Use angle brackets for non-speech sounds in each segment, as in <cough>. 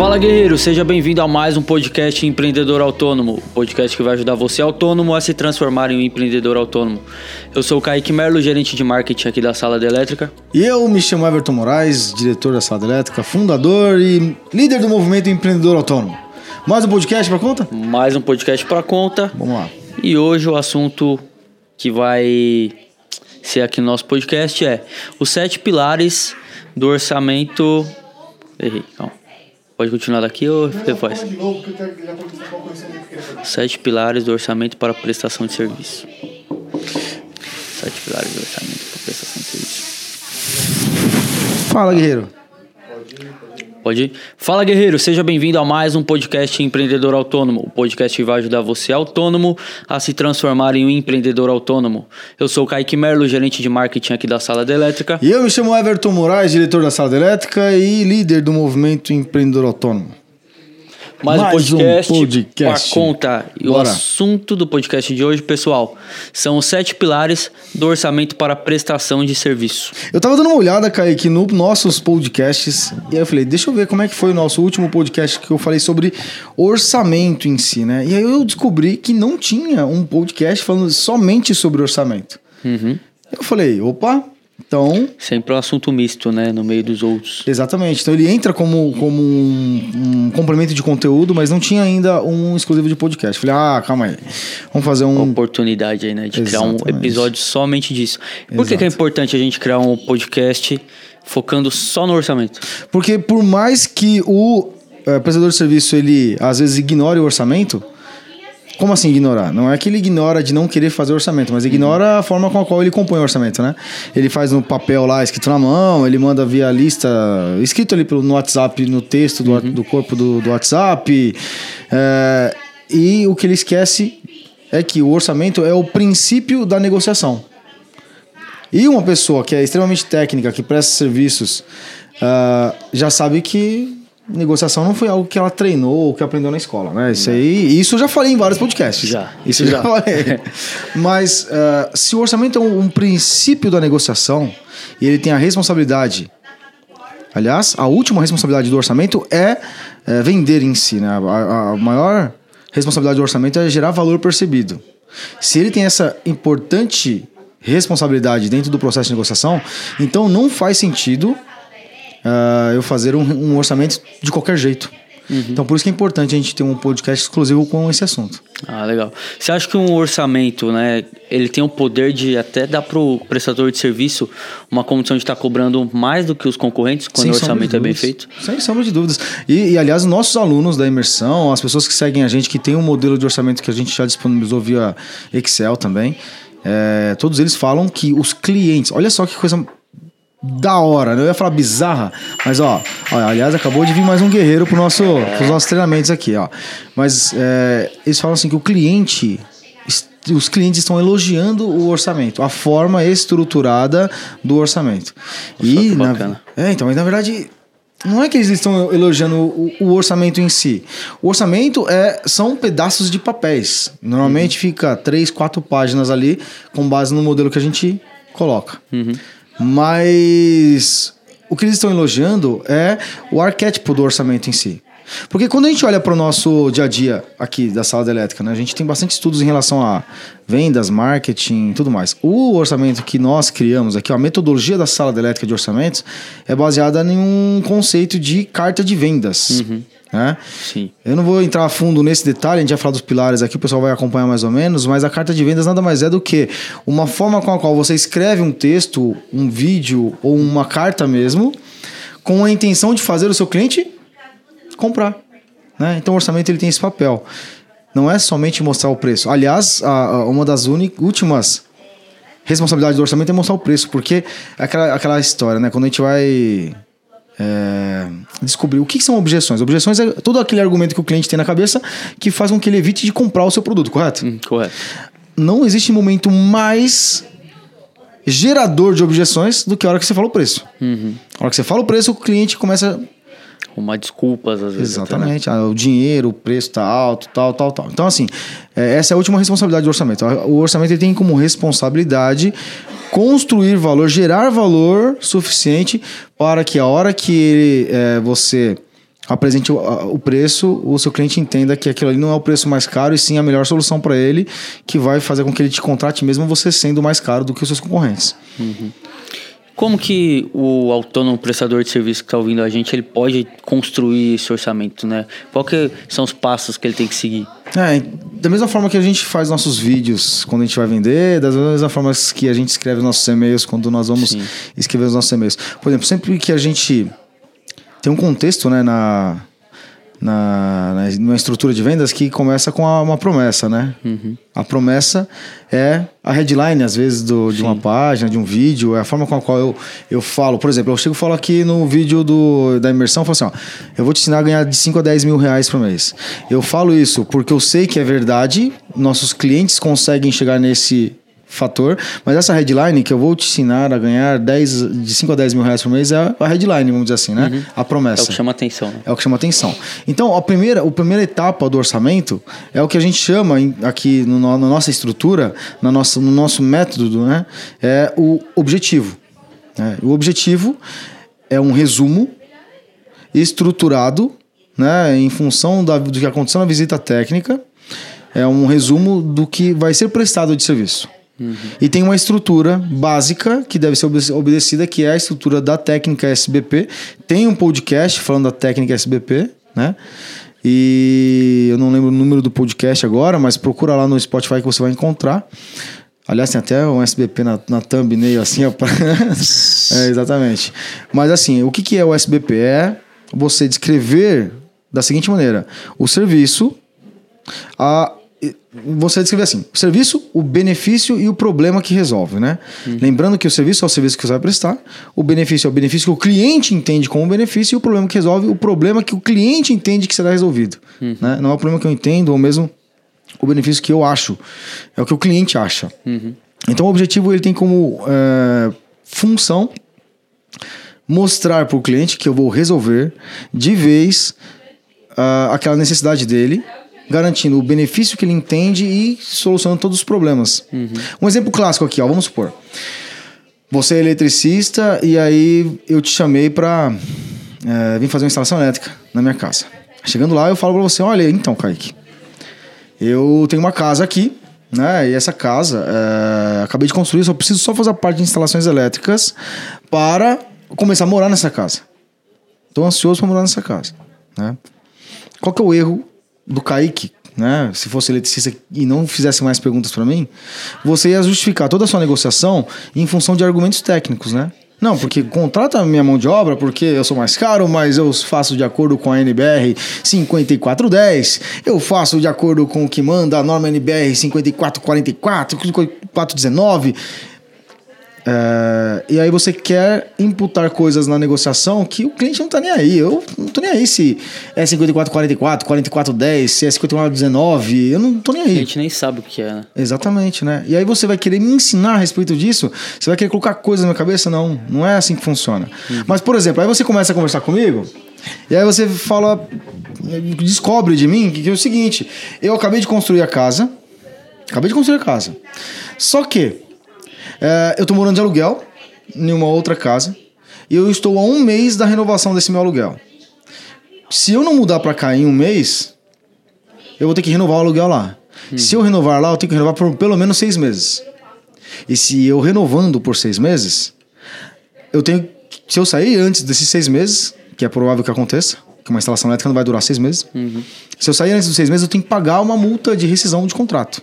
Fala guerreiro, seja bem-vindo a mais um podcast Empreendedor Autônomo, podcast que vai ajudar você autônomo a se transformar em um empreendedor autônomo. Eu sou o Kaique Merlo, gerente de marketing aqui da Sala da Elétrica. E eu me chamo Everton Moraes, diretor da Sala da Elétrica, fundador e líder do movimento Empreendedor Autônomo. Mais um podcast para conta? Mais um podcast para conta. Vamos lá. E hoje o assunto que vai ser aqui no nosso podcast é os sete pilares do orçamento. Errei, calma. Pode continuar daqui ou depois? Sete pilares do orçamento para prestação de serviço. Sete pilares do orçamento para prestação de serviço. Fala, guerreiro. Pode ir? Fala, guerreiro. Seja bem-vindo a mais um podcast Empreendedor Autônomo. O podcast que vai ajudar você, autônomo, a se transformar em um empreendedor autônomo. Eu sou o Kaique Merlo, gerente de marketing aqui da Sala da Elétrica. E eu me chamo Everton Moraes, diretor da Sala da Elétrica e líder do movimento Empreendedor Autônomo. Mais, Mais um podcast, um podcast. para conta. E o Bora. assunto do podcast de hoje, pessoal, são os sete pilares do orçamento para prestação de serviço. Eu tava dando uma olhada, Kaique, nos nossos podcasts e aí eu falei, deixa eu ver como é que foi o nosso último podcast que eu falei sobre orçamento em si, né? E aí eu descobri que não tinha um podcast falando somente sobre orçamento. Uhum. Eu falei, opa, então Sempre um assunto misto, né? No meio dos outros. Exatamente. Então ele entra como, como um, um complemento de conteúdo, mas não tinha ainda um exclusivo de podcast. Falei, ah, calma aí. Vamos fazer um. Oportunidade aí, né? De criar um Exatamente. episódio somente disso. Por que, que é importante a gente criar um podcast focando só no orçamento? Porque por mais que o eh, prestador de serviço ele às vezes ignore o orçamento. Como assim ignorar? Não é que ele ignora de não querer fazer orçamento, mas ignora a forma com a qual ele compõe o orçamento, né? Ele faz no papel lá, escrito na mão, ele manda via lista, escrito ali pelo- no WhatsApp, no texto do, do corpo do, do WhatsApp. eh, e o que ele esquece é que o orçamento é o princípio da negociação. E uma pessoa que é extremamente técnica, que presta serviços, ah, já sabe que negociação não foi algo que ela treinou ou que aprendeu na escola, né? Isso aí, isso eu já falei em vários podcasts. Já, Isso eu já já. falei. <laughs> Mas ah, se o orçamento é um, um princípio da negociação e ele tem a responsabilidade Aliás, a última responsabilidade do orçamento é, é, vender em si. Né? A- a maior responsabilidade do orçamento é gerar valor percebido. Se ele tem essa importante responsabilidade dentro do processo de negociação, então não faz sentido ah, eu fazer um, um orçamento de qualquer jeito. Então, por isso que é importante a gente ter um podcast exclusivo com esse assunto. Ah, legal. Você acha que um orçamento, né, ele tem o poder de até dar pro prestador de serviço uma condição de estar cobrando mais do que os concorrentes quando Sem o orçamento é bem feito? Sem sombra de dúvidas. E, e, aliás, os nossos alunos da imersão, as pessoas que seguem a gente, que tem um modelo de orçamento que a gente já disponibilizou via Excel também, é, todos eles falam que os clientes. Olha só que coisa da hora, né? Eu ia falar bizarra, mas ó, ó, aliás, acabou de vir mais um guerreiro pro nosso, pros nossos treinamentos aqui, ó. Mas é, eles falam assim que o cliente os clientes estão elogiando o orçamento, a forma estruturada do orçamento. Nossa, que na, é, então, mas na verdade, não é que eles estão elogiando o, o orçamento em si. O orçamento é, são pedaços de papéis. Normalmente fica três, quatro páginas ali, com base no modelo que a gente coloca. Mas o que eles estão elogiando é o arquétipo do orçamento em si. Porque quando a gente olha para o nosso dia a dia aqui da sala da elétrica, né, a gente tem bastante estudos em relação a vendas, marketing e tudo mais. O orçamento que nós criamos aqui, a metodologia da sala da elétrica de orçamentos, é baseada em um conceito de carta de vendas. Né? Sim. Eu não vou entrar a fundo nesse detalhe, a gente vai falar dos pilares aqui, o pessoal vai acompanhar mais ou menos, mas a carta de vendas nada mais é do que uma forma com a qual você escreve um texto, um vídeo ou uma carta mesmo, com a intenção de fazer o seu cliente comprar. Né? Então o orçamento ele tem esse papel. Não é somente mostrar o preço. Aliás, a- a- uma das últimas responsabilidades do orçamento é mostrar o preço, porque é aquela, aquela história, né? Quando a gente vai é, descobrir o que são objeções. Objeções é todo aquele argumento que o cliente tem na cabeça que faz com que ele evite de comprar o seu produto, correto? Hum, correto. Não existe momento mais gerador de objeções do que a hora que você fala o preço. A hora que você fala o preço, o cliente começa Arrumar desculpas às vezes. até, né? Exatamente. Ah, o dinheiro, o preço tá alto, tal, tal, tal. Então, assim, é, essa é a última responsabilidade do orçamento. O orçamento ele tem como responsabilidade construir valor, gerar valor suficiente para que a hora que ele, é, você apresente o, o, preço, o seu cliente entenda que aquilo ali não é o preço mais caro e sim a melhor solução para ele, que vai fazer com que ele te contrate mesmo você sendo mais caro do que os seus concorrentes. Uhum. Como que o autônomo prestador de serviço que está ouvindo a gente, ele pode construir esse orçamento, né? Qual que são os passos que ele tem que seguir? É, da mesma forma que a gente faz nossos vídeos quando a gente vai vender, das mesmas formas que a gente escreve os nossos e-mails quando nós vamos Sim. escrever os nossos e-mails. Por exemplo, sempre que a gente tem um contexto né, na, na, na, numa estrutura de vendas que começa com a, uma promessa, né? Uhum. A promessa é a headline, às vezes, do, de uma página, de um vídeo, é a forma com a qual eu, eu falo. Por exemplo, eu chego e falo aqui no vídeo do, da imersão, falo assim, ó, eu vou te ensinar a ganhar de 5 a 10 mil reais por mês. Eu falo isso porque eu sei que é verdade, nossos clientes conseguem chegar nesse fator. Mas essa headline que eu vou te ensinar a ganhar 10, de 5 a 10 mil reais por mês é a headline, vamos dizer assim, né? Uhum. A promessa. É o que chama atenção. Né? É o que chama atenção. Então, a primeira, a primeira etapa do orçamento é o que a gente chama aqui no, na nossa estrutura, na nossa, no nosso método, né? É o objetivo. Né? O objetivo é um resumo estruturado né, em função da, do que aconteceu na visita técnica, é um resumo do que vai ser prestado de serviço. Uhum. E tem uma estrutura básica que deve ser obedecida, que é a estrutura da técnica SBP. Tem um podcast falando da técnica SBP, né? E eu não lembro o número do podcast agora, mas procura lá no Spotify que você vai encontrar. Aliás, tem até um SBP na, na thumbnail, assim, ó. <laughs> é, exatamente. Mas assim, o que, que é o SBP? É você descrever da seguinte maneira: o serviço, a, você descrever assim: o serviço, o benefício e o problema que resolve, né? Uhum. Lembrando que o serviço é o serviço que você vai prestar, o benefício é o benefício que o cliente entende como benefício e o problema que resolve, o problema que o cliente entende que será resolvido. Uhum. Né? Não é o problema que eu entendo, ou mesmo o benefício que eu acho, é o que o cliente acha. Uhum. Então o objetivo ele tem como é, função mostrar para o cliente que eu vou resolver de vez uh, aquela necessidade dele garantindo o benefício que ele entende e solucionando todos os problemas. Uhum. Um exemplo clássico aqui, ó, vamos supor. Você é eletricista e aí eu te chamei para é, vir fazer uma instalação elétrica na minha casa. Chegando lá, eu falo para você: olha, então, Kaique, eu tenho uma casa aqui, né? E essa casa, é, acabei de construir, só preciso só fazer a parte de instalações elétricas para começar a morar nessa casa. Estou ansioso para morar nessa casa, né? Qual que é o erro do Kaique, né? Se fosse eletricista e não fizesse mais perguntas para mim, você ia justificar toda a sua negociação em função de argumentos técnicos, né? Não, porque contrata a minha mão de obra porque eu sou mais caro, mas eu faço de acordo com a NBR 5410, eu faço de acordo com o que manda a norma NBR 5444, 5419. É, e aí você quer imputar coisas na negociação que o cliente não está nem aí. Eu não tô nem aí se é 5444, 4410, se é 5419, eu não tô nem aí. A gente nem sabe o que é, né? Exatamente, né? E aí você vai querer me ensinar a respeito disso? Você vai querer colocar coisas na minha cabeça? Não, não é assim que funciona. Uhum. Mas, por exemplo, aí você começa a conversar comigo e aí você fala, descobre de mim que é o seguinte: eu acabei de construir a casa, acabei de construir a casa. Só que é, eu estou morando de aluguel em uma outra casa e eu estou a um mês da renovação desse meu aluguel. Se eu não mudar para cá em um mês, eu vou ter que renovar o aluguel lá. Hum. Se eu renovar lá, eu tenho que renovar por pelo menos seis meses. E se eu renovando por seis meses, eu tenho. Se eu sair antes desses seis meses, que é provável que aconteça, que uma instalação elétrica não vai durar seis meses. Uhum. Se eu sair antes dos seis meses, eu tenho que pagar uma multa de rescisão de contrato.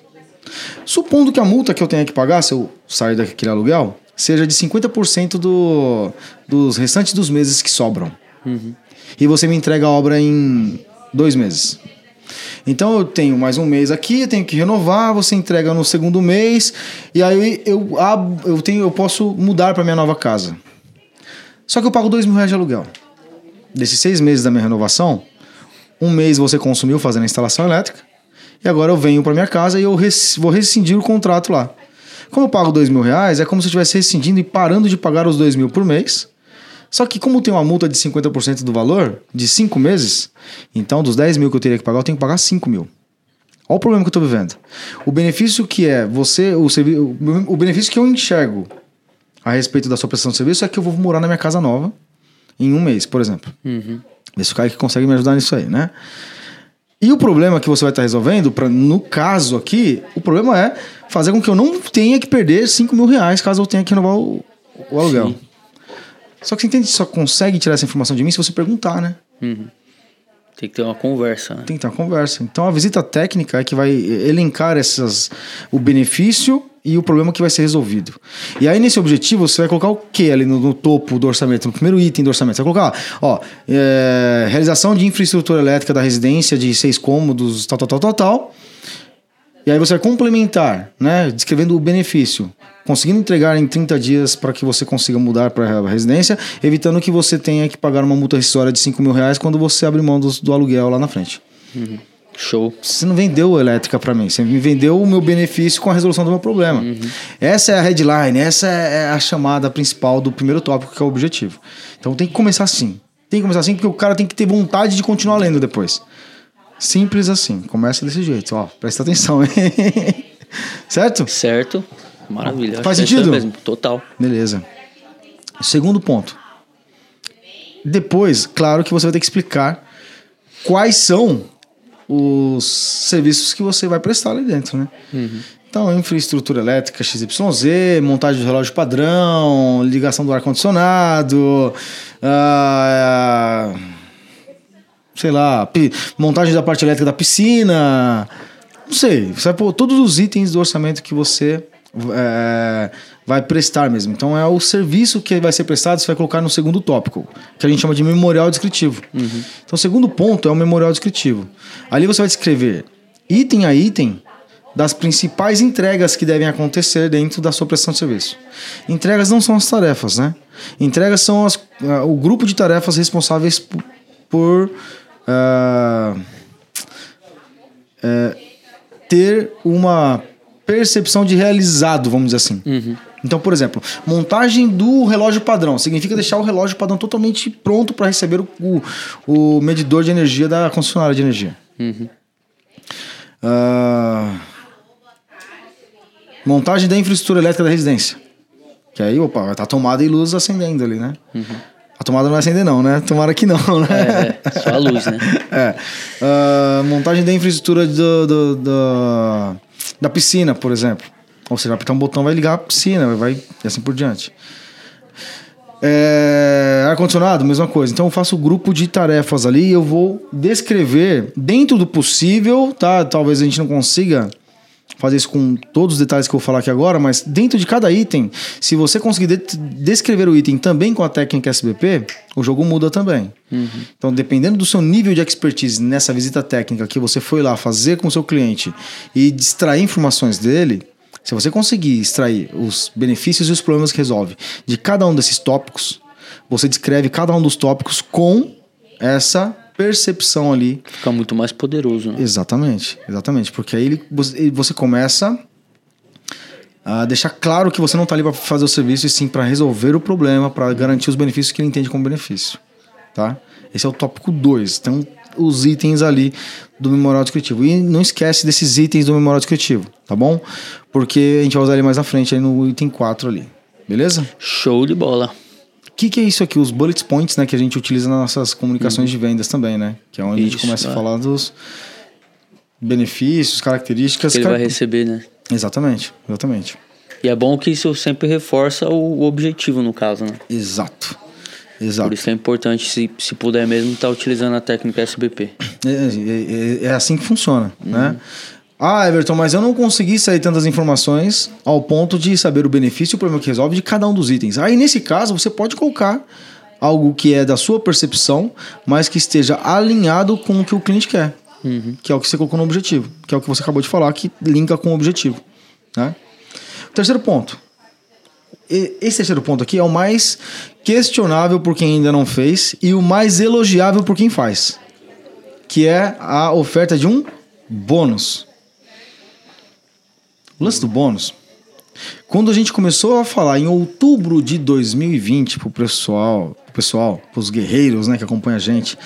Supondo que a multa que eu tenha que pagar, se eu sair daquele aluguel, seja de 50% do, dos restantes dos meses que sobram. Uhum. E você me entrega a obra em dois meses. Então eu tenho mais um mês aqui, eu tenho que renovar, você entrega no segundo mês, e aí eu, eu, tenho, eu posso mudar para minha nova casa. Só que eu pago dois mil reais de aluguel. Desses seis meses da minha renovação, um mês você consumiu fazendo a instalação elétrica, e agora eu venho para minha casa e eu vou rescindir o contrato lá. Como eu pago dois mil reais, é como se eu estivesse rescindindo e parando de pagar os dois mil por mês. Só que como tem uma multa de 50% do valor, de cinco meses, então dos 10 mil que eu teria que pagar, eu tenho que pagar 5 mil. Olha o problema que eu estou vivendo. O benefício que é você, o, o benefício que eu enxergo a respeito da sua prestação de serviço é que eu vou morar na minha casa nova em um mês, por exemplo. Uhum. Vê se o Kaique consegue me ajudar nisso aí, né? E o problema que você vai estar resolvendo, pra, no caso aqui, o problema é fazer com que eu não tenha que perder 5 mil reais caso eu tenha que renovar o, o aluguel. Sim. Só que você entende que só consegue tirar essa informação de mim se você perguntar, né? Tem que ter uma conversa, né? Tem que ter uma conversa. Então a visita técnica é que vai elencar essas, o benefício e o problema que vai ser resolvido. E aí nesse objetivo você vai colocar o que ali no, no topo do orçamento, no primeiro item do orçamento? Você vai colocar, ó, é, realização de infraestrutura elétrica da residência de seis cômodos, tal, tal, tal, tal, tal. E aí você vai complementar, né, descrevendo o benefício, conseguindo entregar em 30 dias para que você consiga mudar para a residência, evitando que você tenha que pagar uma multa rescisória de 5 mil reais quando você abrir mão do, do aluguel lá na frente. Show. Você não vendeu elétrica para mim, você me vendeu o meu benefício com a resolução do meu problema. Essa é a headline, essa é a chamada principal do primeiro tópico, que é o objetivo. Então tem que começar assim. Tem que começar assim porque o cara tem que ter vontade de continuar lendo depois. Simples assim. Começa desse jeito, ó. Presta atenção, hein? <laughs> certo? Certo? Maravilha. Faz é sentido? mesmo. Total. Beleza. Segundo ponto. Depois, claro que você vai ter que explicar quais são os serviços que você vai prestar ali dentro, né? Então, infraestrutura elétrica XYZ, montagem de relógio padrão, ligação do ar-condicionado, ah, sei lá, montagem da parte elétrica da piscina, não sei, você vai pôr todos os itens do orçamento que você é, vai prestar mesmo. Então é o serviço que vai ser prestado, você vai colocar no segundo tópico, que a gente chama de memorial descritivo. Então o segundo ponto é o memorial descritivo. Ali você vai descrever item a item das principais entregas que devem acontecer dentro da sua prestação de serviço. Entregas não são as tarefas, né? Entregas são as- ah, o grupo de tarefas responsáveis por, por, ah, é, ter uma percepção de realizado, vamos dizer assim. Então, por exemplo, montagem do relógio padrão significa deixar o relógio padrão totalmente pronto para receber o, o, o medidor de energia da concessionária de energia. Ah, montagem da infraestrutura elétrica da residência. Que aí, opa, vai estar tomada e luz acendendo ali, né? A tomada não vai acender, não, né? Tomara que não, né? É, é, só a luz, né? <laughs> É. Ah, montagem da infraestrutura do, do- do- da piscina, por exemplo. Ou seja, vai apertar um botão, vai ligar a piscina, vai e assim por diante. É, ar-condicionado, mesma coisa. Então eu faço um grupo de tarefas ali e eu vou descrever, dentro do possível, tá? Talvez a gente não consiga fazer isso com todos os detalhes que eu vou falar aqui agora, mas dentro de cada item, se você conseguir de- descrever o item também com a técnica SBP, o jogo muda também. Então, dependendo do seu nível de expertise nessa visita técnica que você foi lá fazer com o seu cliente e extrair informações dele, se você conseguir extrair os benefícios e os problemas que resolve de cada um desses tópicos, você descreve cada um dos tópicos com essa percepção ali Fica muito mais poderoso, né? Exatamente, exatamente. Porque aí ele, você começa a deixar claro que você não está ali para fazer o serviço, e sim para resolver o problema, para garantir os benefícios que ele entende como benefício. Tá? Esse é o tópico 2. Então, os itens ali do memorial descritivo. E não esquece desses itens do memorial descritivo, tá bom? Porque a gente vai usar ele mais na frente, aí no item 4 ali. Beleza? Show de bola. O que, que é isso aqui? Os bullet points, né? Que a gente utiliza nas nossas comunicações de vendas também, né? Que é onde a gente Isso, começa a é. falar dos benefícios, características. Que ele car- vai receber, né? Exatamente, exatamente. E é bom que isso sempre reforça o objetivo, no caso, né? Exato. Por Exato. isso que é importante, se, se puder mesmo, estar utilizando a técnica SBP. É, é- é assim que funciona, né? Ah, Everton, mas eu não consegui sair tantas informações ao ponto de saber o benefício e o problema que resolve de cada um dos itens. Aí, nesse caso, você pode colocar algo que é da sua percepção, mas que esteja alinhado com o que o cliente quer. Que é o que você colocou no objetivo. Que é o que você acabou de falar, que linka com o objetivo. Né? Terceiro ponto. Esse terceiro ponto aqui é o mais questionável por quem ainda não fez e o mais elogiável por quem faz que é a oferta de um bônus. O lance do bônus. Quando a gente começou a falar em outubro de 2020 pro pessoal, pro pessoal, pros guerreiros, né, que acompanham a gente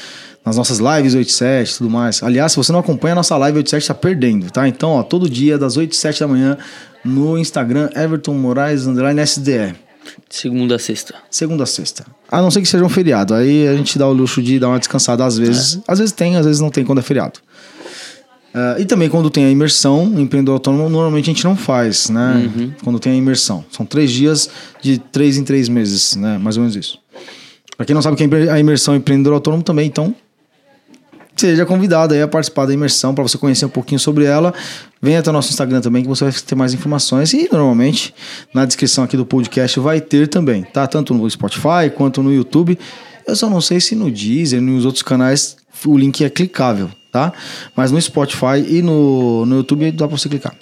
nas nossas lives 87 e tudo mais. Aliás, se você não acompanha a nossa live 87, tá perdendo, tá? Então, ó, todo dia das 8 e 7 da manhã no Instagram Everton Moraes underline SDE. Segunda a sexta. Segunda a sexta. A não ser que seja um feriado. Aí a gente dá o luxo de dar uma descansada às vezes. Às vezes tem, às vezes não tem quando é feriado. Ah, e também quando tem a imersão, empreendedor autônomo, normalmente a gente não faz, né? Quando tem a imersão. São três dias de três em três meses, né? Mais ou menos isso. Pra quem não sabe o que é a imersão empreendedor autônomo também, então seja convidado aí a participar da imersão para você conhecer um pouquinho sobre ela. Venha até o nosso Instagram também que você vai ter mais informações e normalmente na descrição aqui do podcast vai ter também, tá? Tanto no Spotify quanto no YouTube. Eu só não sei se no Deezer nos outros canais o link é clicável, tá? Mas no Spotify e no, no YouTube dá para você clicar.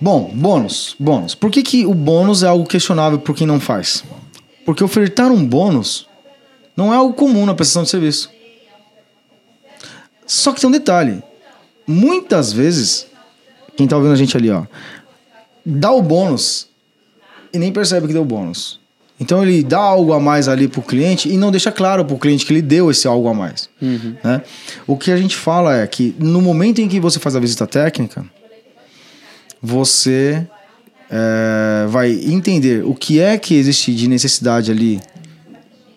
Bom, bônus, bônus. Por que, que o bônus é algo questionável por quem não faz? Porque ofertar um bônus não é algo comum na prestação de serviço. Só que tem um detalhe. Muitas vezes, quem tá ouvindo a gente ali, ó, dá o bônus e nem percebe que deu bônus. Então ele dá algo a mais ali pro cliente e não deixa claro pro cliente que ele deu esse algo a mais. né? O que a gente fala é que no momento em que você faz a visita técnica, você é, vai entender o que é que existe de necessidade ali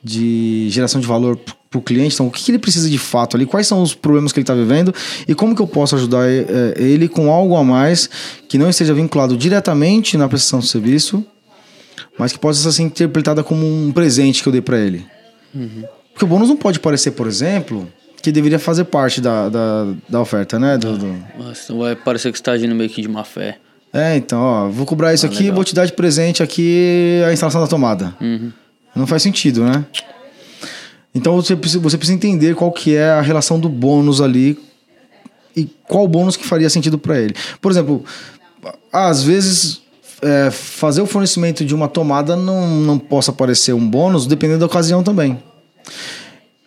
de geração de valor para o cliente. Então, o que ele precisa de fato ali, quais são os problemas que ele está vivendo e como que eu posso ajudar eh, ele com algo a mais que não esteja vinculado diretamente na prestação do serviço, mas que possa ser interpretada como um presente que eu dei para ele. Porque o bônus não pode parecer, por exemplo, que deveria fazer parte da, da, da oferta, né? Do, do- Nossa, então vai parecer que você tá agindo meio que de má fé. É, então, ó, vou cobrar isso Ah, aqui, legal. vou te dar de presente aqui a instalação da tomada. Não faz sentido, né? Então você precisa, você precisa entender qual que é a relação do bônus ali e qual bônus que faria sentido para ele. Por exemplo, às vezes é, fazer o fornecimento de uma tomada não, não possa parecer um bônus, dependendo da ocasião também.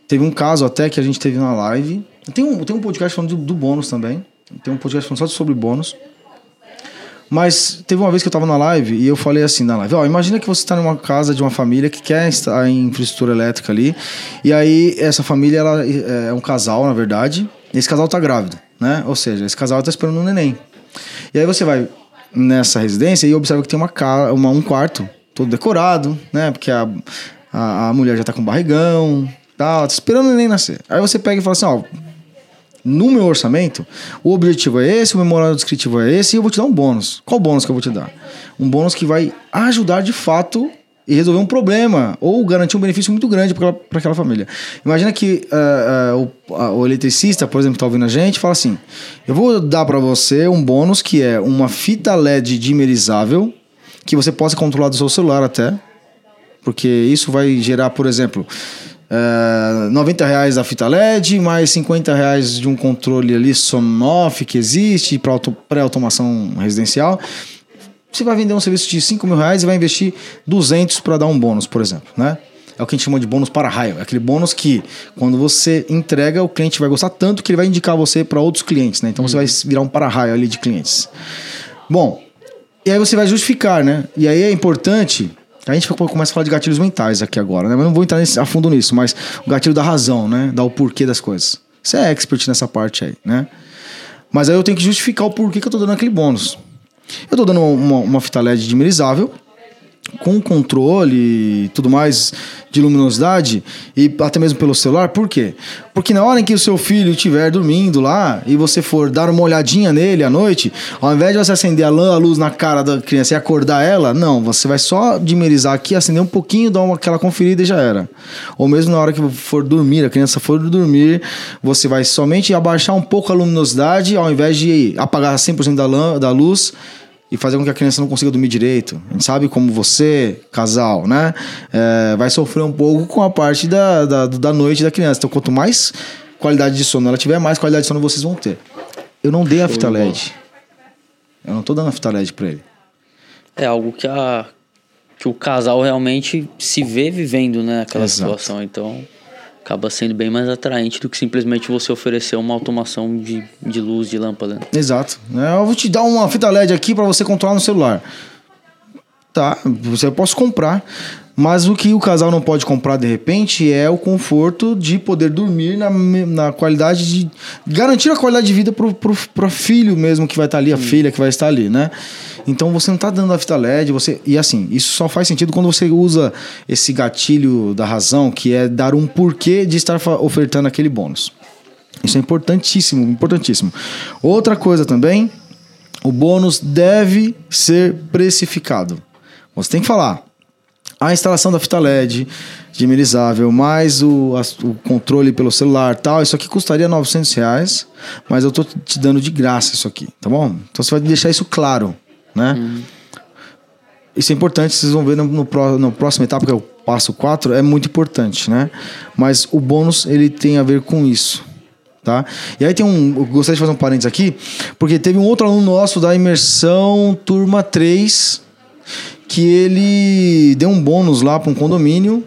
Teve um caso até que a gente teve na live. Tem um, tem um podcast falando do, do bônus também. Tem um podcast falando só sobre bônus. Mas teve uma vez que eu tava na live e eu falei assim na live, ó, imagina que você está numa casa de uma família que quer a infraestrutura elétrica ali, e aí essa família ela é um casal, na verdade, esse casal tá grávido, né? Ou seja, esse casal tá esperando um neném. E aí você vai nessa residência e observa que tem uma, ca- uma um quarto todo decorado, né? Porque a, a, a mulher já tá com barrigão, tal, tá esperando o neném nascer. Aí você pega e fala assim, ó, no meu orçamento, o objetivo é esse, o memorando descritivo é esse, e eu vou te dar um bônus. Qual bônus que eu vou te dar? Um bônus que vai ajudar de fato e resolver um problema, ou garantir um benefício muito grande para aquela, aquela família. Imagina que ah, ah, o, a- o eletricista, por exemplo, está ouvindo a gente, fala assim: eu vou dar para você um bônus que é uma fita LED dimerizável, que você possa controlar do seu celular até, porque isso vai gerar, por exemplo, é, 90 reais da fita LED, mais 50 reais de um controle ali Sonoff que existe para pré-automação residencial. Você vai vender um serviço de 5 mil reais e vai investir 200 para dar um bônus, por exemplo, né? É o que a gente chama de bônus para raio. É aquele bônus que, quando você entrega, o cliente vai gostar tanto que ele vai indicar você para outros clientes, né? Então você vai virar um para-raio ali de clientes. Bom, e aí você vai justificar, né? E aí é importante. A gente começa a falar de gatilhos mentais aqui agora, né? Mas não vou entrar a fundo nisso, mas o gatilho da razão, né? Dar o porquê das coisas. Você é expert nessa parte aí, né? Mas aí eu tenho que justificar o porquê que eu tô dando aquele bônus. Eu tô dando uma, uma fita LED dimerizável, com controle e tudo mais de luminosidade e até mesmo pelo celular. Por quê? Porque na hora em que o seu filho estiver dormindo lá e você for dar uma olhadinha nele à noite, ao invés de você acender a luz na cara da criança e acordar ela, não, você vai só dimerizar aqui, acender um pouquinho, dar uma, aquela conferida e já era. Ou mesmo na hora que for dormir, a criança for dormir, você vai somente abaixar um pouco a luminosidade ao invés de apagar 100% da, lã, da luz e fazer com que a criança não consiga dormir direito. A gente sabe como você, casal, né, é, vai sofrer um pouco com a parte da, da, da noite da criança. Então, quanto mais qualidade de sono ela tiver, mais qualidade de sono vocês vão ter. Eu não dei a fita. LED. Eu não tô dando a fita LED pra ele. É algo que, a, que o casal realmente se vê vivendo, né? Aquela Exato. situação. Então, acaba sendo bem mais atraente do que simplesmente você oferecer uma automação de, de luz, de lâmpada. Exato. né? Eu vou te dar uma fita LED aqui pra você controlar no celular. Tá, você posso comprar. Mas o que o casal não pode comprar de repente é o conforto de poder dormir na, na qualidade de. garantir a qualidade de vida pro, pro, pro filho mesmo que vai estar ali, a filha que vai estar ali, né? Então você não está dando a fita LED, você. E assim, isso só faz sentido quando você usa esse gatilho da razão, que é dar um porquê de estar ofertando aquele bônus. Isso é importantíssimo, importantíssimo. Outra coisa também, o bônus deve ser precificado. Você tem que falar. A instalação da fita LED dimerizável, mais o, as- o controle pelo celular tal, isso aqui custaria 900 reais, mas eu tô te dando de graça isso aqui, tá bom? Então você vai deixar isso claro, né? Isso é importante, vocês vão ver no, no, no próximo etapa, que é o passo 4, é muito importante, né? Mas o bônus, ele tem a ver com isso, tá? E aí tem um... Eu gostaria de fazer um parênteses aqui, porque teve um outro aluno nosso da imersão turma 3, que ele deu um bônus lá para um condomínio.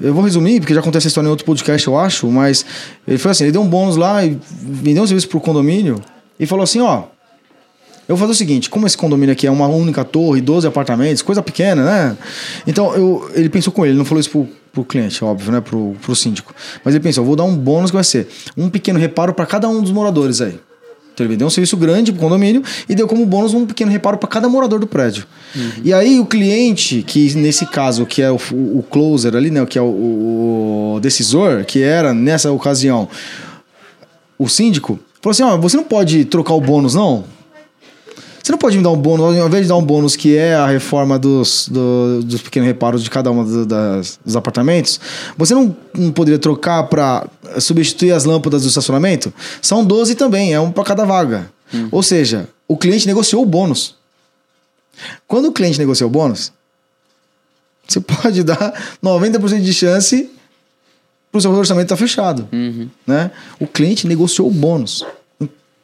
Eu vou resumir, porque já acontece essa história em outro podcast, eu acho, mas ele foi assim, ele deu um bônus lá e vendeu um serviço pro condomínio e falou assim, ó, eu vou fazer o seguinte, como esse condomínio aqui é uma única torre, 12 apartamentos, coisa pequena, né? Então, eu, ele pensou com ele, não falou isso pro, pro cliente, óbvio, né? Pro, pro síndico. Mas ele pensou, vou dar um bônus que vai ser um pequeno reparo para cada um dos moradores aí. Então ele deu um serviço grande pro condomínio e deu como bônus um pequeno reparo para cada morador do prédio. E aí o cliente, que nesse caso, que é o, o closer ali, né? Que é o, o decisor, que era nessa ocasião o síndico, falou assim: ó, você não pode trocar o bônus, não? Você não pode me dar um bônus, ao invés de dar um bônus que é a reforma dos, do- dos pequenos reparos de cada um do- das, dos apartamentos, você não, não poderia trocar para substituir as lâmpadas do estacionamento? São 12 também, é um para cada vaga. Ou seja, o cliente negociou o bônus. Quando o cliente negocia o bônus, você <laughs> pode dar 90% de chance para o seu orçamento estar fechado. Né? O cliente negociou o bônus.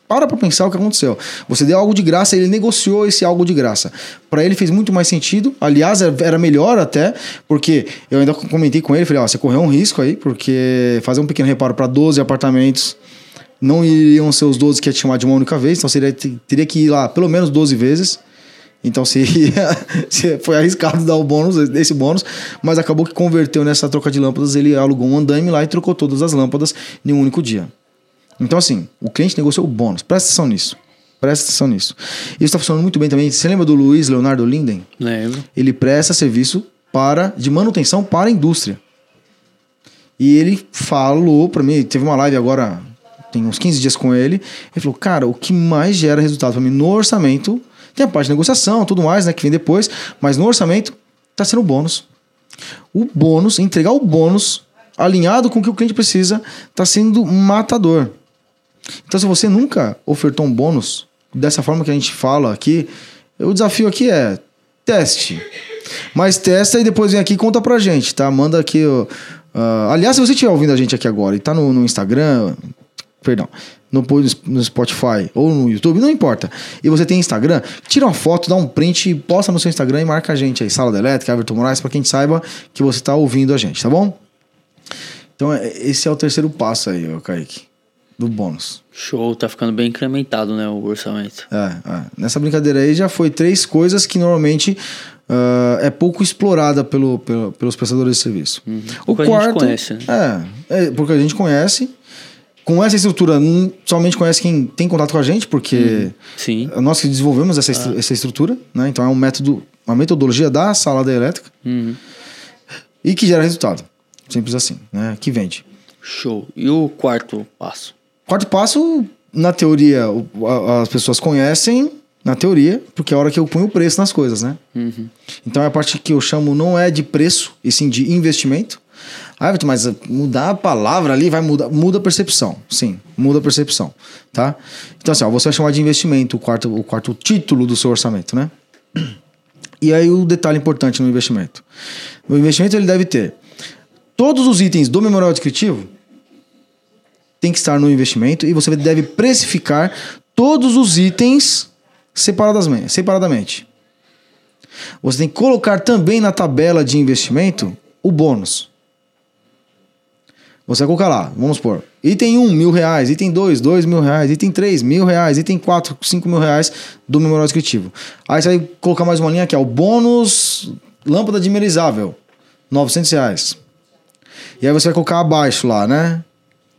Para para pensar o que aconteceu. Você deu algo de graça, ele negociou esse algo de graça. Para ele fez muito mais sentido. Aliás, era melhor até, porque eu ainda comentei com ele, falei, ó, você correu um risco aí, porque fazer um pequeno reparo para 12 apartamentos não iriam ser os 12 que ia te chamar de uma única vez, então seria, teria que ir lá pelo menos 12 vezes. Então seria, <laughs> se- foi arriscado dar o bônus, esse bônus, mas acabou que converteu nessa troca de lâmpadas, ele alugou um andaime lá e trocou todas as lâmpadas em um único dia. Então, assim, o cliente negociou o bônus. Presta atenção nisso. Presta atenção nisso. Isso está funcionando muito bem também. Você lembra do Luiz Leonardo Linden? Lembro. Ele presta serviço para de manutenção para a indústria. E ele falou para mim, teve uma live agora, tem uns 15 dias com ele. Ele falou: Cara, o que mais gera resultado para mim no orçamento, tem a parte de negociação, tudo mais, né, que vem depois, mas no orçamento tá sendo o bônus. O bônus, entregar o bônus alinhado com o que o cliente precisa, tá sendo matador. Então, se você nunca ofertou um bônus dessa forma que a gente fala aqui, o desafio aqui é teste. Mas testa e depois vem aqui e conta pra gente, tá? Manda aqui. ah, aliás, se você estiver ouvindo a gente aqui agora e tá no, no Instagram, perdão, no, no Spotify ou no YouTube, não importa. E você tem Instagram, tira uma foto, dá um print, posta no seu Instagram e marca a gente aí, Sala da Elétrica, Everton Moraes, pra quem saiba que você tá ouvindo a gente, tá bom? Então, é- esse é o terceiro passo aí, Kaique, do bônus. Show, tá ficando bem incrementado, né, o orçamento. É, é. Nessa brincadeira aí já foi três coisas que normalmente ah, é pouco explorada pelo, pelo- pelos prestadores de serviço. O Uhum. Porque a gente quarto. conhece, né? é, é, porque a gente conhece. Com essa estrutura, somente conhece quem tem contato com a gente, porque Sim. nós que desenvolvemos essa, estru- essa estrutura, né? Então é um método, uma metodologia da sala da elétrica Uhum. e que gera resultado. Simples assim, né? Que vende. Show. E o quarto passo? Quarto passo, na teoria, as pessoas conhecem, na teoria, porque é a hora que eu ponho o preço nas coisas, né? Uhum. Então é a parte que eu chamo não é de preço, e sim de investimento. Ah, Everton, mas mudar a palavra ali vai mudar, muda a percepção. Sim, muda a percepção, tá? Então assim, ó, você vai chamar de investimento o quarto, o quarto título do seu orçamento, né? E aí o detalhe importante no investimento. O investimento ele deve ter todos os itens do memorial descritivo tem que estar no investimento e você deve precificar todos os itens separadamente. Você tem que colocar também na tabela de investimento o bônus. Você vai colocar lá, vamos supor, item 1, mil reais, item 2, dois mil reais, item 3, mil reais, item 4, cinco mil reais do memorial descritivo. Aí você vai colocar mais uma linha que é o bônus lâmpada dimerizável. 900 reais. E aí você vai colocar abaixo lá, né?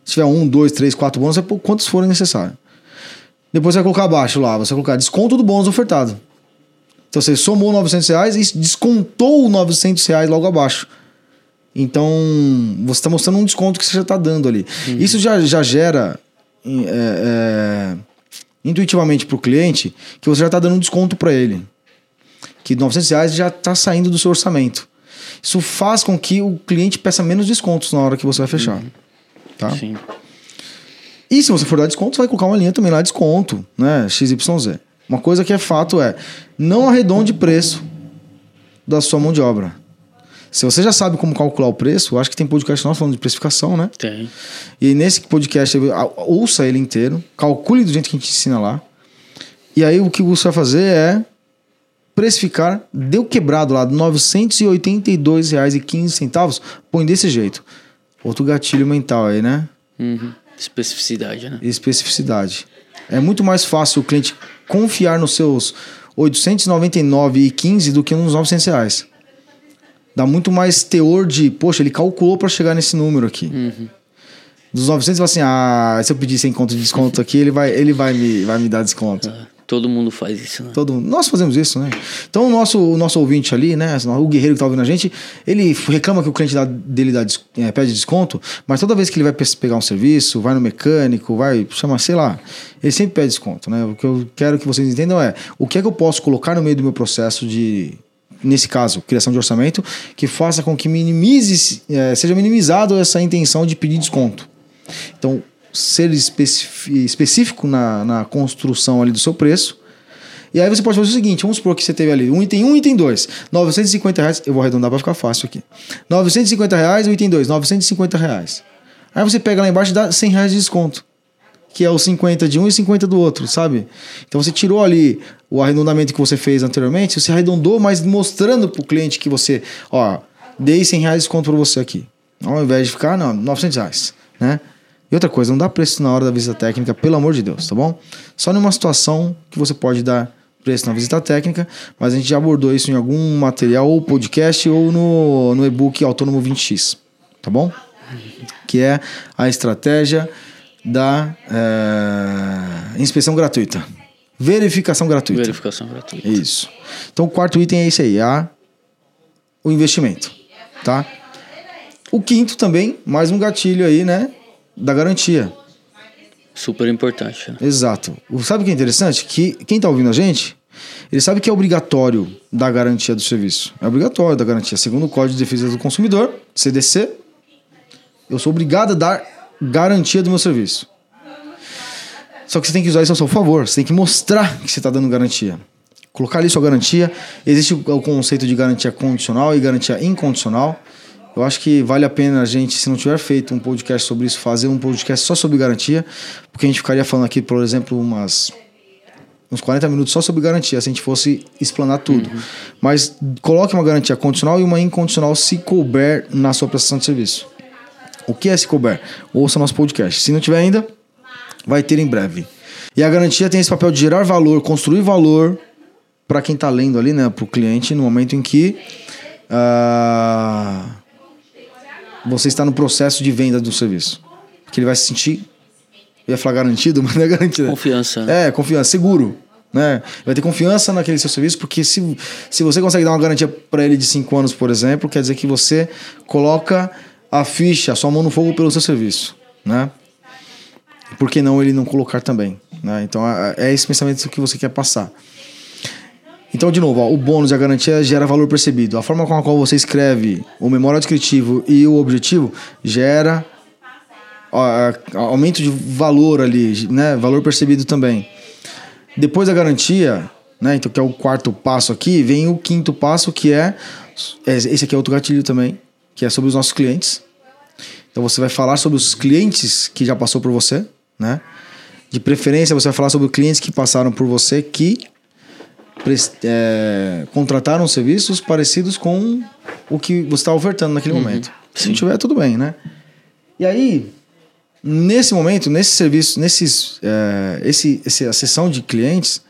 Se tiver um, dois, três, quatro bônus, é por quantos forem necessários. Depois você vai colocar abaixo lá, você vai colocar desconto do bônus ofertado. Então você somou 900 reais e descontou 900 reais logo abaixo. Então você está mostrando um desconto que você já está dando ali. Uhum. Isso já, já gera é, é, intuitivamente para o cliente que você já está dando um desconto para ele. Que 900 reais já está saindo do seu orçamento. Isso faz com que o cliente peça menos descontos na hora que você vai fechar. Uhum. Tá? Sim. E se você for dar desconto, você vai colocar uma linha também lá de desconto, né? XYZ. Uma coisa que é fato é, não arredonde preço da sua mão de obra. Se você já sabe como calcular o preço, eu acho que tem podcast nosso falando de precificação, né? Tem. E nesse podcast, ouça ele inteiro, calcule do jeito que a gente ensina lá. E aí o que você vai fazer é precificar, deu quebrado lá, R$ 982,15, põe desse jeito. Outro gatilho mental aí, né? Uhum. Especificidade, né? Especificidade. É muito mais fácil o cliente confiar nos seus 899,15 do que nos 900 reais. Dá muito mais teor de, poxa, ele calculou para chegar nesse número aqui. Uhum. Dos 900, assim, ah, se eu pedir 100 conto de desconto aqui, ele vai, ele vai, me, vai me dar desconto. Ah. Todo mundo faz isso, né? Todo, nós fazemos isso, né? Então o nosso, o nosso ouvinte ali, né? O guerreiro que tá ouvindo a gente, ele reclama que o cliente dele dá, é, pede desconto, mas toda vez que ele vai pegar um serviço, vai no mecânico, vai, chama, sei lá, ele sempre pede desconto, né? O que eu quero que vocês entendam é o que é que eu posso colocar no meio do meu processo de nesse caso, criação de orçamento, que faça com que minimize, é, seja minimizado essa intenção de pedir desconto. Então, ser específico na, na construção ali do seu preço. E aí você pode fazer o seguinte, vamos supor que você teve ali um item 1 um, item 2, 950 reais, eu vou arredondar para ficar fácil aqui. 950 reais, o item 2, 950 reais. Aí você pega lá embaixo e dá 100 reais de desconto. Que é o 50 de um e 50 do outro, sabe? Então você tirou ali o arredondamento que você fez anteriormente, você arredondou, mas mostrando para o cliente que você, ó, dei 100 reais de desconto para você aqui. Ao invés de ficar, não, 900 reais, né? E outra coisa, não dá preço na hora da visita técnica, pelo amor de Deus, tá bom? Só numa situação que você pode dar preço na visita técnica, mas a gente já abordou isso em algum material, ou podcast, ou no, no e-book Autônomo 20x, tá bom? Que é a estratégia da é, inspeção gratuita. Verificação gratuita. Verificação gratuita. Isso. Então o quarto item é esse aí, a, o investimento, tá? O quinto também, mais um gatilho aí, né? Da garantia. Super importante. Né? Exato. Sabe o que é interessante? Que quem está ouvindo a gente, ele sabe que é obrigatório da garantia do serviço. É obrigatório da garantia. Segundo o Código de Defesa do Consumidor, CDC, eu sou obrigado a dar garantia do meu serviço. Só que você tem que usar isso a seu favor. Você tem que mostrar que você está dando garantia. Colocar ali sua garantia. Existe o conceito de garantia condicional e garantia incondicional. Eu acho que vale a pena a gente, se não tiver feito um podcast sobre isso, fazer um podcast só sobre garantia, porque a gente ficaria falando aqui, por exemplo, umas uns 40 minutos só sobre garantia, se a gente fosse explanar tudo. Uhum. Mas coloque uma garantia condicional e uma incondicional se couber na sua prestação de serviço. O que é se couber? Ouça nosso podcast. Se não tiver ainda, vai ter em breve. E a garantia tem esse papel de gerar valor, construir valor para quem está lendo ali, né, para o cliente, no momento em que uh, você está no processo de venda do serviço. Que ele vai se sentir, eu ia falar garantido, <laughs> mas não é garantido. Confiança. É, confiança, seguro. Né? Vai ter confiança naquele seu serviço, porque se, se você consegue dar uma garantia para ele de 5 anos, por exemplo, quer dizer que você coloca a ficha, a sua mão no fogo pelo seu serviço. Né? Por que não ele não colocar também? Né? Então é, é esse pensamento que você quer passar. Então, de novo, ó, o bônus e a garantia gera valor percebido. A forma com a qual você escreve o memorial descritivo e o objetivo gera ó, aumento de valor ali, né? Valor percebido também. Depois da garantia, né? Então, que é o quarto passo aqui, vem o quinto passo que é, é esse aqui é outro gatilho também, que é sobre os nossos clientes. Então, você vai falar sobre os clientes que já passou por você, né? De preferência, você vai falar sobre clientes que passaram por você que é, contrataram serviços parecidos com o que você está ofertando naquele uhum. momento. Se não tiver, tudo bem, né? E aí, nesse momento, nesse serviço, nesses, é, esse, essa sessão de clientes,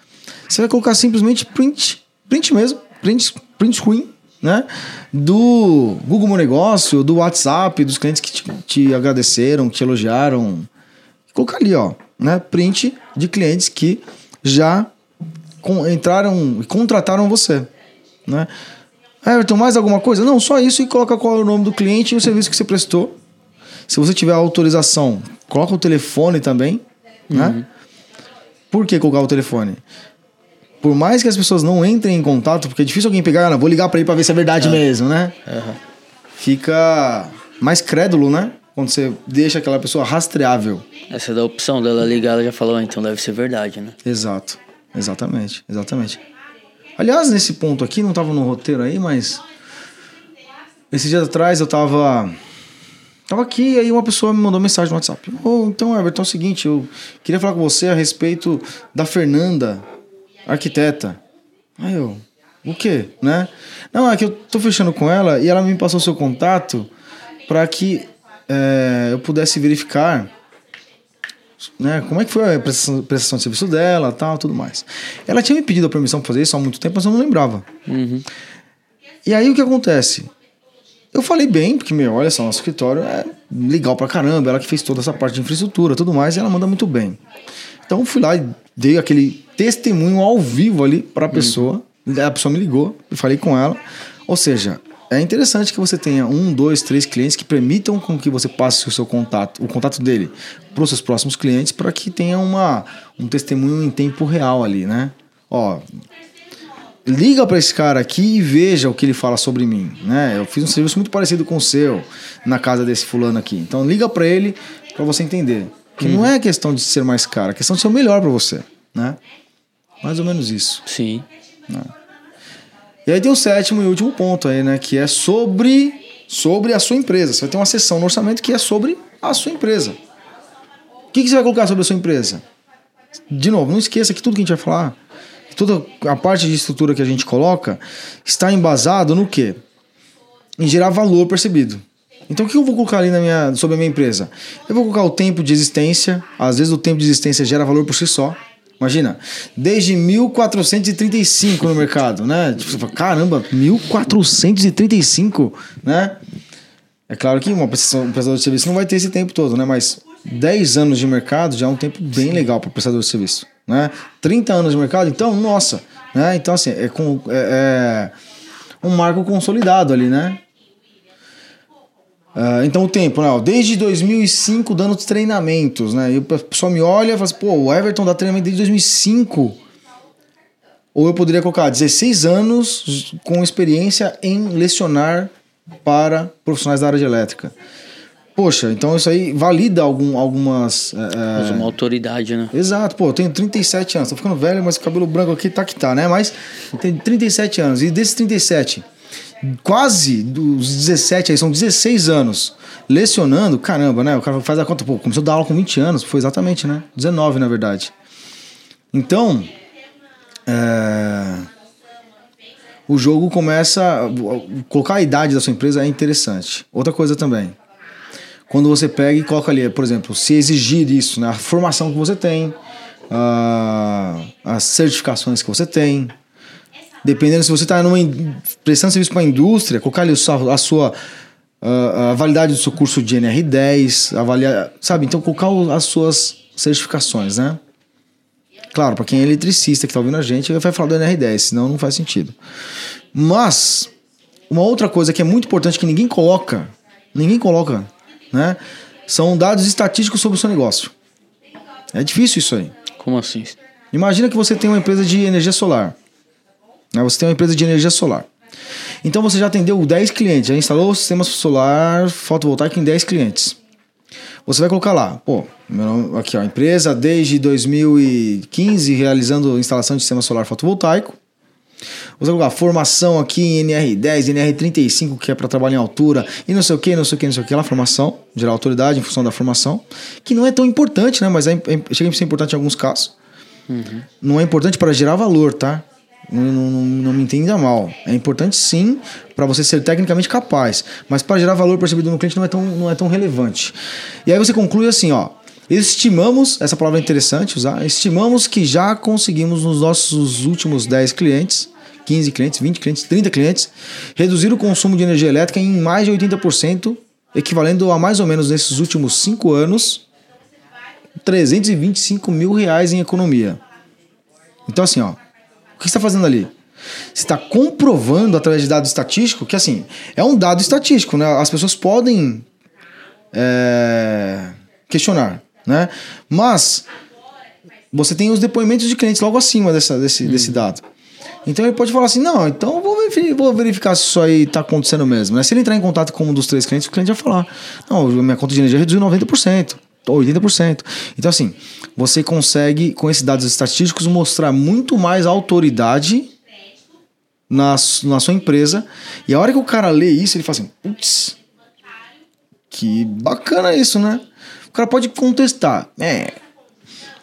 você vai colocar simplesmente print, print mesmo, print, print screen, né? Do Google Meu Negócio, do WhatsApp, dos clientes que te, te agradeceram, que te elogiaram. Colocar ali, ó, né? Print de clientes que já entraram e contrataram você, né? Everton, mais alguma coisa? Não, só isso e coloca qual é o nome do cliente e o serviço que você prestou. Se você tiver autorização, coloca o telefone também, né? Por que colocar o telefone? Por mais que as pessoas não entrem em contato, porque é difícil alguém pegar, ah, vou ligar para ele para ver se é verdade mesmo, né? Fica mais crédulo, né? Quando você deixa aquela pessoa rastreável. Essa da opção dela ligar, ela já falou, "Ah, então deve ser verdade, né? Exato. Exatamente, exatamente. Aliás, nesse ponto aqui, não tava no roteiro aí, mas. Esses dias atrás eu tava. Tava aqui aí uma pessoa me mandou mensagem no WhatsApp. Oh, então, Everton, é o seguinte, eu queria falar com você a respeito da Fernanda, arquiteta. Aí eu, o quê, né? Não, é que eu tô fechando com ela e ela me passou seu contato para que é, eu pudesse verificar né, como é que foi a prestação, prestação de serviço dela, tal, tudo mais. Ela tinha me pedido a permissão para fazer isso há muito tempo, mas eu não lembrava. E aí o que acontece? Eu falei bem, porque, meu, olha só, nosso escritório é legal pra caramba, ela que fez toda essa parte de infraestrutura tudo mais, e ela manda muito bem. Então fui lá e dei aquele testemunho ao vivo ali pra pessoa. A pessoa me ligou, eu falei com ela. Ou seja, é interessante que você tenha um, dois, três clientes que permitam com que você passe o seu contato, o contato dele para os seus próximos clientes, para que tenha uma, um testemunho em tempo real ali, né? Ó, liga para esse cara aqui e veja o que ele fala sobre mim, né? Eu fiz um serviço muito parecido com o seu na casa desse fulano aqui. Então liga para ele para você entender que não é questão de ser mais caro, é questão de ser o melhor para você, né? Mais ou menos isso. Sim. E aí tem o sétimo e último ponto aí, né? Que é sobre, sobre a sua empresa. Você vai ter uma seção no orçamento que é sobre a sua empresa. O que, que você vai colocar sobre a sua empresa? De novo, não esqueça que tudo que a gente vai falar, toda a parte de estrutura que a gente coloca, está embasado no quê? Em gerar valor percebido. Então o que eu vou colocar ali na minha, sobre a minha empresa? Eu vou colocar o tempo de existência. Às vezes o tempo de existência gera valor por si só. Imagina, desde 1435 no mercado, né? Tipo, você fala, caramba, 1435, né? É claro que uma um prestador de serviço não vai ter esse tempo todo, né? Mas 10 anos de mercado já é um tempo bem legal para prestador de serviço, né? 30 anos de mercado, então, nossa, né? Então, assim, é, com, é, é um marco consolidado ali, né? Ah, então o tempo, né? Desde 2005 dando treinamentos, né? E o pessoal me olha e fala assim, pô, o Everton dá treinamento desde 2005. Ou eu poderia colocar 16 anos com experiência em lecionar para profissionais da área de elétrica. Poxa, então isso aí valida algum, algumas. é, uma autoridade, né? Exato, pô, eu tenho 37 anos, tô ficando velho, mas o cabelo branco aqui tá que tá, né? Mas tenho 37 anos, e desses 37, quase dos 17 aí, são 16 anos lecionando, caramba, né? O cara faz a conta, pô, começou a dar aula com 20 anos, foi exatamente, né? 19, na verdade. Então, é, o jogo começa. Colocar a idade da sua empresa é interessante. Outra coisa também quando você pega e coloca ali, por exemplo, se exigir isso, né? a formação que você tem, as certificações que você tem, dependendo se você está prestando serviço para a indústria, colocar ali a sua, a a validade do seu curso de NR10, avaliar, sabe? Então colocar as suas certificações, né? Claro, para quem é eletricista que está ouvindo a gente, vai falar do NR10, senão não faz sentido. Mas uma outra coisa que é muito importante que ninguém coloca, ninguém coloca, né? São dados estatísticos sobre o seu negócio. É difícil isso aí. Como assim? Imagina que você tem uma empresa de energia solar. Né? Você tem uma empresa de energia solar. Então você já atendeu 10 clientes, já instalou o sistema solar fotovoltaico em 10 clientes. Você vai colocar lá, pô, nome, aqui ó, empresa desde 2015 realizando instalação de sistema solar fotovoltaico. Você vai colocar formação aqui em NR10, NR35, que é para trabalhar em altura, e não sei o que, não sei o que, não sei o que, lá, formação, gerar autoridade em função da formação, que não é tão importante, né? Mas é, é, chega a ser importante em alguns casos. Não é importante para gerar valor, tá? Não, não, não, me entenda mal. É importante sim para você ser tecnicamente capaz, mas para gerar valor percebido no cliente não é, tão, não é tão relevante. E aí você conclui assim, ó. Estimamos, essa palavra é interessante usar, estimamos que já conseguimos nos nossos últimos 10 clientes 15 clientes, 20 clientes, 30 clientes, reduzir o consumo de energia elétrica em mais de 80%, equivalendo a mais ou menos nesses últimos 5 anos 325 mil reais em economia. Então, assim, ó, o que você está fazendo ali? Você está comprovando através de dado estatístico que, assim, é um dado estatístico, né? As pessoas podem é, questionar, né? Mas você tem os depoimentos de clientes logo acima dessa, desse, hum. desse dado. Então ele pode falar assim: não, então vou verificar, vou verificar se isso aí está acontecendo mesmo. Né? Se ele entrar em contato com um dos três clientes, o cliente vai falar: não, minha conta de energia reduziu 90%. 80%. Então, assim, você consegue, com esses dados estatísticos, mostrar muito mais autoridade na, na sua empresa. E a hora que o cara lê isso, ele fala assim: putz, que bacana isso, né? O cara pode contestar: é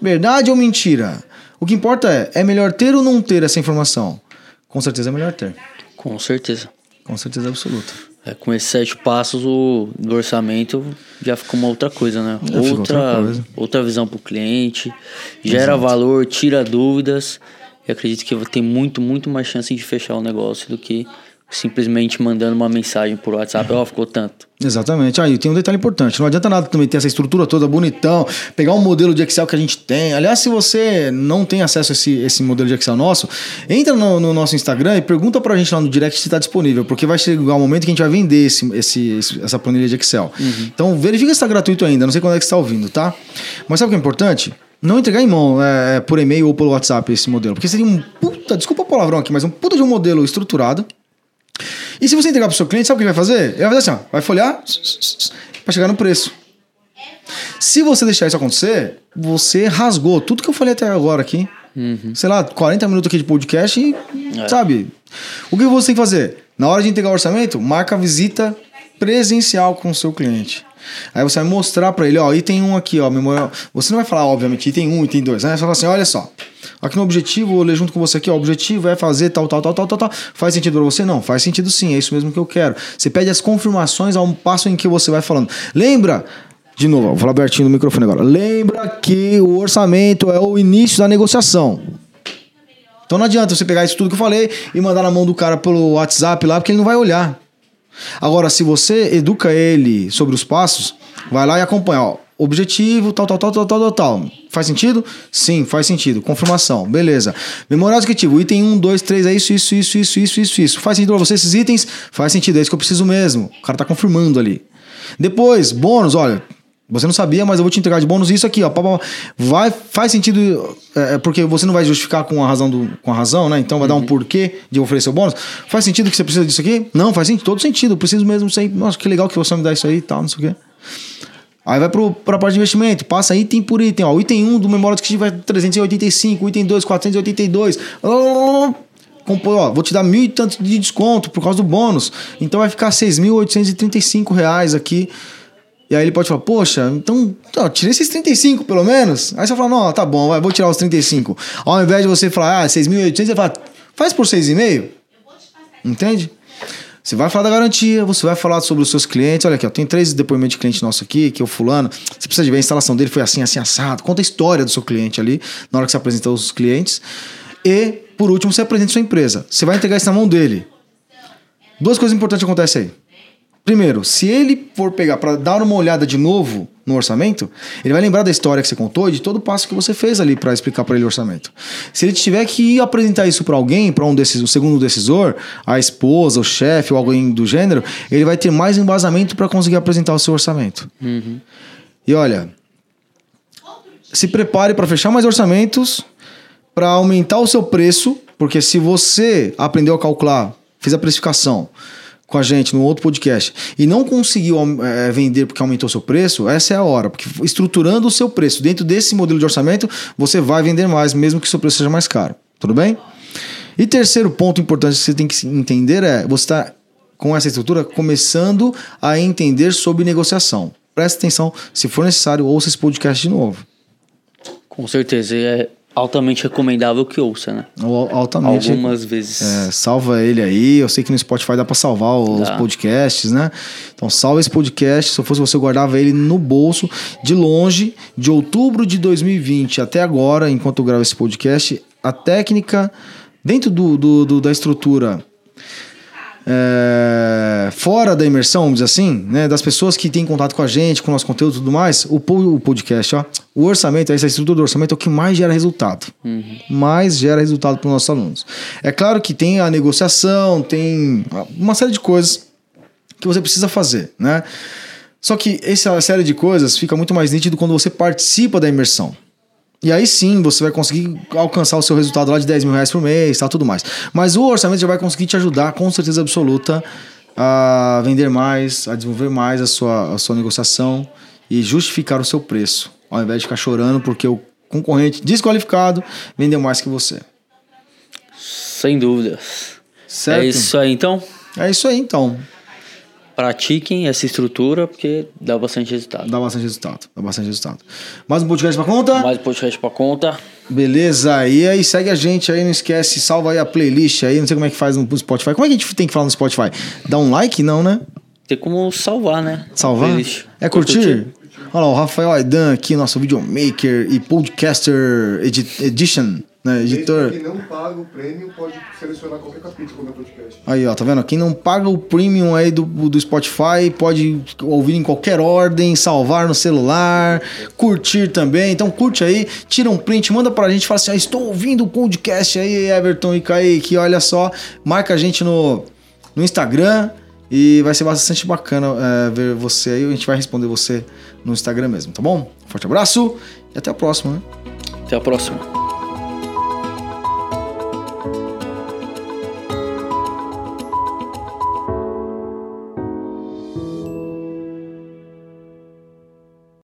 verdade ou mentira? O que importa é: é melhor ter ou não ter essa informação? Com certeza é melhor ter. Com certeza. Com certeza absoluta. É, com esses sete passos o, do orçamento já fica uma outra coisa, né? outra, outra, outra visão para o cliente, gera Exato. valor, tira dúvidas. E acredito que tem muito, muito mais chance de fechar o negócio do que simplesmente mandando uma mensagem por WhatsApp, ó, oh, ficou tanto. Exatamente. Aí tem um detalhe importante. Não adianta nada também ter essa estrutura toda bonitão, pegar um modelo de Excel que a gente tem. Aliás, se você não tem acesso a esse, esse modelo de Excel nosso, entra no, no nosso Instagram e pergunta pra gente lá no direct se está disponível, porque vai chegar o um momento que a gente vai vender esse, esse, essa planilha de Excel. Uhum. Então verifica se está gratuito ainda, não sei quando é que você está ouvindo, tá? Mas sabe o que é importante? Não entregar em mão é, por e-mail ou pelo WhatsApp esse modelo, porque seria um puta, desculpa o palavrão aqui, mas um puta de um modelo estruturado e se você entregar para o seu cliente, sabe o que ele vai fazer? Ele vai fazer assim, ó, vai folhear para chegar no preço. Se você deixar isso acontecer, você rasgou tudo que eu falei até agora aqui. Uhum. Sei lá, 40 minutos aqui de podcast e, é. sabe? O que você tem que fazer? Na hora de entregar o orçamento, marca a visita presencial com o seu cliente. Aí você vai mostrar para ele, ó, item 1 um aqui, ó, memória. Você não vai falar, obviamente, item 1, um, item 2, né? Você fala assim, olha só. Aqui no objetivo, vou ler junto com você aqui, ó, o objetivo é fazer tal, tal, tal, tal, tal, tal. Faz sentido para você? Não, faz sentido sim, é isso mesmo que eu quero. Você pede as confirmações ao passo em que você vai falando. Lembra, de novo, vou falar abertinho no microfone agora. Lembra que o orçamento é o início da negociação. Então não adianta você pegar isso tudo que eu falei e mandar na mão do cara pelo WhatsApp lá, porque ele não vai olhar. Agora, se você educa ele sobre os passos, vai lá e acompanha. Ó, objetivo, tal, tal, tal, tal, tal, tal. Faz sentido? Sim, faz sentido. Confirmação, beleza. Memorial executivo, item 1, 2, 3, é isso, isso, isso, isso, isso, isso, isso. Faz sentido pra você esses itens? Faz sentido, é isso que eu preciso mesmo. O cara tá confirmando ali. Depois, bônus, olha, você não sabia, mas eu vou te entregar de bônus isso aqui, ó. Vai, faz sentido, é, é, porque você não vai justificar com a razão do, com a razão, né? Então vai uhum. dar um uhum. porquê de oferecer o bônus. Faz sentido que você precisa disso aqui? Não, faz sentido, todo sentido. Eu preciso mesmo aí. Nossa, que legal que você me dá isso aí e tal, não sei o quê. Aí vai para a parte de investimento, passa item por item. Ó, o item 1 do memória que vai 385, o item 2, 482. Compor, ó, vou te dar mil e tanto de desconto por causa do bônus. Então vai ficar 6.835 reais aqui e aí ele pode falar, poxa, então, ó, tirei esses 35 pelo menos. Aí você fala, não, tá bom, vai, vou tirar os 35. Ao invés de você falar, ah, 6.800, você fala, faz por 6,5. Entende? Você vai falar da garantia, você vai falar sobre os seus clientes. Olha aqui, ó, tem três depoimentos de cliente nosso aqui, que é o fulano. Você precisa de ver a instalação dele, foi assim, assim, assado. Conta a história do seu cliente ali, na hora que você apresenta os clientes. E, por último, você apresenta sua empresa. Você vai entregar isso na mão dele. Duas coisas importantes acontecem aí. Primeiro, se ele for pegar para dar uma olhada de novo no orçamento, ele vai lembrar da história que você contou e de todo o passo que você fez ali para explicar para ele o orçamento. Se ele tiver que apresentar isso para alguém, para um desses, o segundo decisor, a esposa, o chefe ou alguém do gênero, ele vai ter mais embasamento para conseguir apresentar o seu orçamento. Uhum. E olha, se prepare para fechar mais orçamentos, para aumentar o seu preço, porque se você aprendeu a calcular, fez a precificação com a gente no outro podcast e não conseguiu é, vender porque aumentou seu preço, essa é a hora. Porque estruturando o seu preço dentro desse modelo de orçamento, você vai vender mais, mesmo que o seu preço seja mais caro. Tudo bem? E terceiro ponto importante que você tem que entender é: você está com essa estrutura começando a entender sobre negociação. Preste atenção, se for necessário, ouça esse podcast de novo. Com certeza. É, altamente recomendável que ouça, né? Altamente. Algumas vezes. É, salva ele aí. Eu sei que no Spotify dá para salvar os dá. podcasts, né? Então salva esse podcast. Se eu fosse você, eu guardava ele no bolso, de longe, de outubro de 2020 até agora, enquanto eu gravo esse podcast. A técnica dentro do, do- do- da estrutura é, fora da imersão, vamos dizer assim, né, das pessoas que têm contato com a gente, com o nosso conteúdo e tudo mais, o, o podcast, ó, o orçamento, essa estrutura do orçamento é o que mais gera resultado. Mais gera resultado para os nossos alunos. É claro que tem a negociação, tem uma série de coisas que você precisa fazer, né? Só que essa série de coisas fica muito mais nítido quando você participa da imersão. E aí sim você vai conseguir alcançar o seu resultado lá de 10 mil reais por mês, tá tudo mais. Mas o orçamento já vai conseguir te ajudar, com certeza absoluta, a vender mais, a desenvolver mais a sua, a sua negociação e justificar o seu preço. Ao invés de ficar chorando porque o concorrente desqualificado vendeu mais que você. Sem dúvidas. Certo? É isso aí, então. É isso aí então. Pratiquem essa estrutura porque dá bastante resultado. Dá bastante resultado. Dá bastante resultado. Mais um podcast pra conta? Mais podcast pra conta. Beleza, e aí segue a gente aí, não esquece, salva aí a playlist aí, não sei como é que faz no Spotify. Como é que a gente tem que falar no Spotify? Dá um like? Não, né? Tem como salvar, né? Salvar? Playlist. É curtir? Olha lá, o Rafael Aidan aqui, nosso videomaker e podcaster edi edition, né? Editor. Quem não paga o prêmio pode selecionar qualquer capítulo do meu podcast. Aí, ó, tá vendo? Quem não paga o premium aí do, do Spotify pode ouvir em qualquer ordem, salvar no celular, curtir também. Então curte aí, tira um print, manda pra gente, fala assim: ah, estou ouvindo o podcast aí, Everton e Kaique, olha só, marca a gente no, no Instagram e vai ser bastante bacana é, ver você aí. A gente vai responder você no Instagram mesmo, tá bom? Forte abraço e até a próxima, né? Até a próxima.